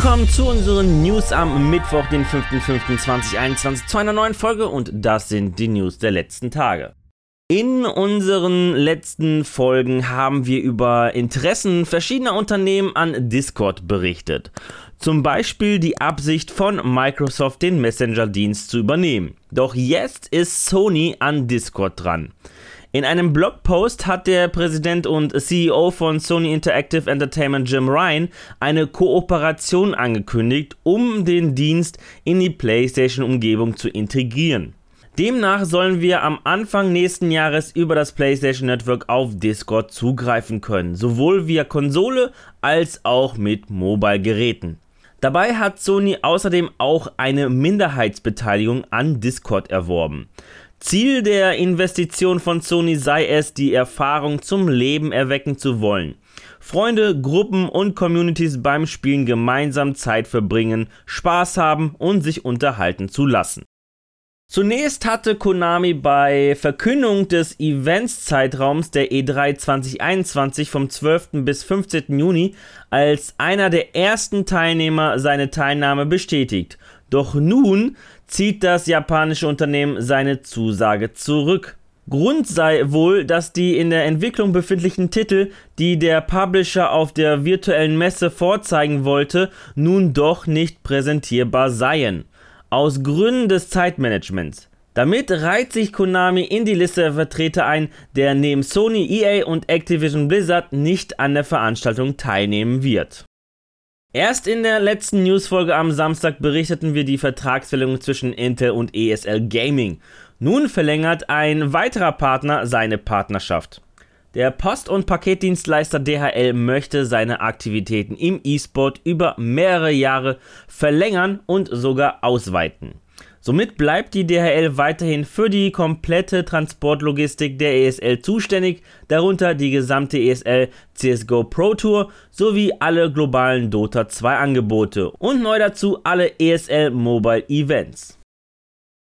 willkommen zu unseren News am Mittwoch, den 5.5.2021, zu einer neuen Folge und das sind die News der letzten Tage. In unseren letzten Folgen haben wir über Interessen verschiedener Unternehmen an Discord berichtet. Zum Beispiel die Absicht von Microsoft, den Messenger-Dienst zu übernehmen. Doch jetzt ist Sony an Discord dran. In einem Blogpost hat der Präsident und CEO von Sony Interactive Entertainment Jim Ryan eine Kooperation angekündigt, um den Dienst in die PlayStation-Umgebung zu integrieren. Demnach sollen wir am Anfang nächsten Jahres über das PlayStation Network auf Discord zugreifen können, sowohl via Konsole als auch mit Mobile-Geräten. Dabei hat Sony außerdem auch eine Minderheitsbeteiligung an Discord erworben. Ziel der Investition von Sony sei es, die Erfahrung zum Leben erwecken zu wollen. Freunde, Gruppen und Communities beim Spielen gemeinsam Zeit verbringen, Spaß haben und sich unterhalten zu lassen. Zunächst hatte Konami bei Verkündung des Events-Zeitraums der E3 2021 vom 12. bis 15. Juni als einer der ersten Teilnehmer seine Teilnahme bestätigt. Doch nun zieht das japanische Unternehmen seine Zusage zurück. Grund sei wohl, dass die in der Entwicklung befindlichen Titel, die der Publisher auf der virtuellen Messe vorzeigen wollte, nun doch nicht präsentierbar seien. Aus Gründen des Zeitmanagements. Damit reiht sich Konami in die Liste der Vertreter ein, der neben Sony, EA und Activision Blizzard nicht an der Veranstaltung teilnehmen wird. Erst in der letzten Newsfolge am Samstag berichteten wir die Vertragsverlängerung zwischen Intel und ESL Gaming. Nun verlängert ein weiterer Partner seine Partnerschaft. Der Post- und Paketdienstleister DHL möchte seine Aktivitäten im E-Sport über mehrere Jahre verlängern und sogar ausweiten. Somit bleibt die DHL weiterhin für die komplette Transportlogistik der ESL zuständig, darunter die gesamte ESL CSGO Pro Tour sowie alle globalen Dota 2 Angebote und neu dazu alle ESL Mobile Events.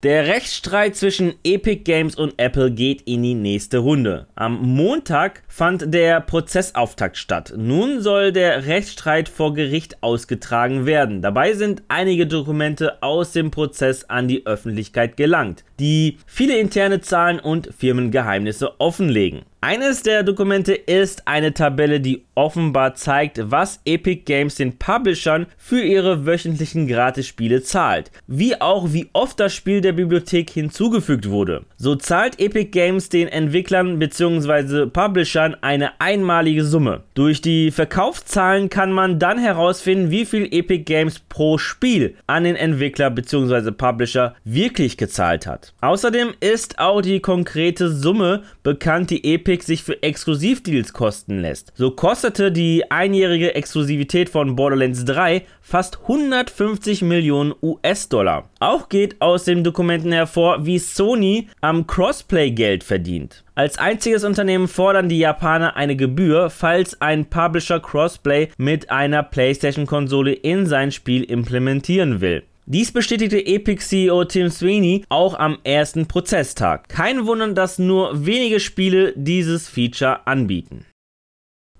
Der Rechtsstreit zwischen Epic Games und Apple geht in die nächste Runde. Am Montag fand der Prozessauftakt statt. Nun soll der Rechtsstreit vor Gericht ausgetragen werden. Dabei sind einige Dokumente aus dem Prozess an die Öffentlichkeit gelangt, die viele interne Zahlen und Firmengeheimnisse offenlegen. Eines der Dokumente ist eine Tabelle, die offenbar zeigt, was Epic Games den Publishern für ihre wöchentlichen Gratisspiele zahlt, wie auch wie oft das Spiel der Bibliothek hinzugefügt wurde. So zahlt Epic Games den Entwicklern bzw. Publishern eine einmalige Summe. Durch die Verkaufszahlen kann man dann herausfinden, wie viel Epic Games pro Spiel an den Entwickler bzw. Publisher wirklich gezahlt hat. Außerdem ist auch die konkrete Summe bekannt, die Epic Epic sich für Exklusivdeals kosten lässt. So kostete die einjährige Exklusivität von Borderlands 3 fast 150 Millionen US-Dollar. Auch geht aus den Dokumenten hervor, wie Sony am Crossplay Geld verdient. Als einziges Unternehmen fordern die Japaner eine Gebühr, falls ein Publisher Crossplay mit einer PlayStation-Konsole in sein Spiel implementieren will. Dies bestätigte Epic CEO Tim Sweeney auch am ersten Prozesstag. Kein Wunder, dass nur wenige Spiele dieses Feature anbieten.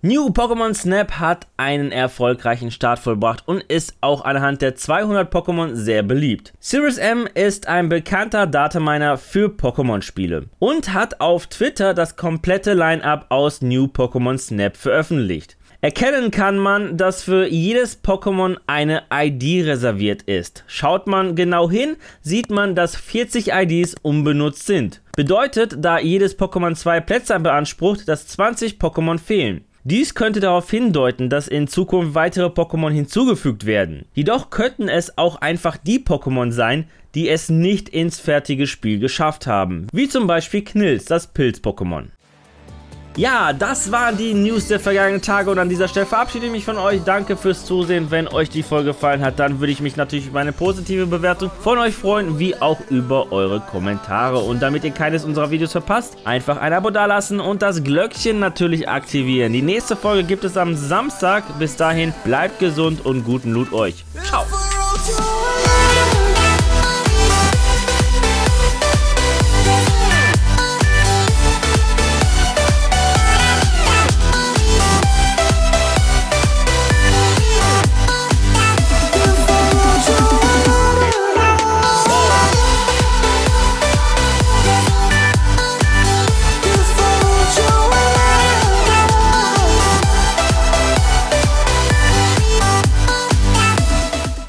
New Pokémon Snap hat einen erfolgreichen Start vollbracht und ist auch anhand der 200 Pokémon sehr beliebt. Sirius M ist ein bekannter Dataminer für Pokémon-Spiele und hat auf Twitter das komplette Line-up aus New Pokémon Snap veröffentlicht. Erkennen kann man, dass für jedes Pokémon eine ID reserviert ist. Schaut man genau hin, sieht man, dass 40 IDs unbenutzt sind. Bedeutet, da jedes Pokémon zwei Plätze beansprucht, dass 20 Pokémon fehlen. Dies könnte darauf hindeuten, dass in Zukunft weitere Pokémon hinzugefügt werden. Jedoch könnten es auch einfach die Pokémon sein, die es nicht ins fertige Spiel geschafft haben. Wie zum Beispiel Knills, das Pilz-Pokémon. Ja, das waren die News der vergangenen Tage und an dieser Stelle verabschiede ich mich von euch. Danke fürs Zusehen. Wenn euch die Folge gefallen hat, dann würde ich mich natürlich über eine positive Bewertung von euch freuen, wie auch über eure Kommentare. Und damit ihr keines unserer Videos verpasst, einfach ein Abo dalassen und das Glöckchen natürlich aktivieren. Die nächste Folge gibt es am Samstag. Bis dahin, bleibt gesund und guten Loot euch. Ciao.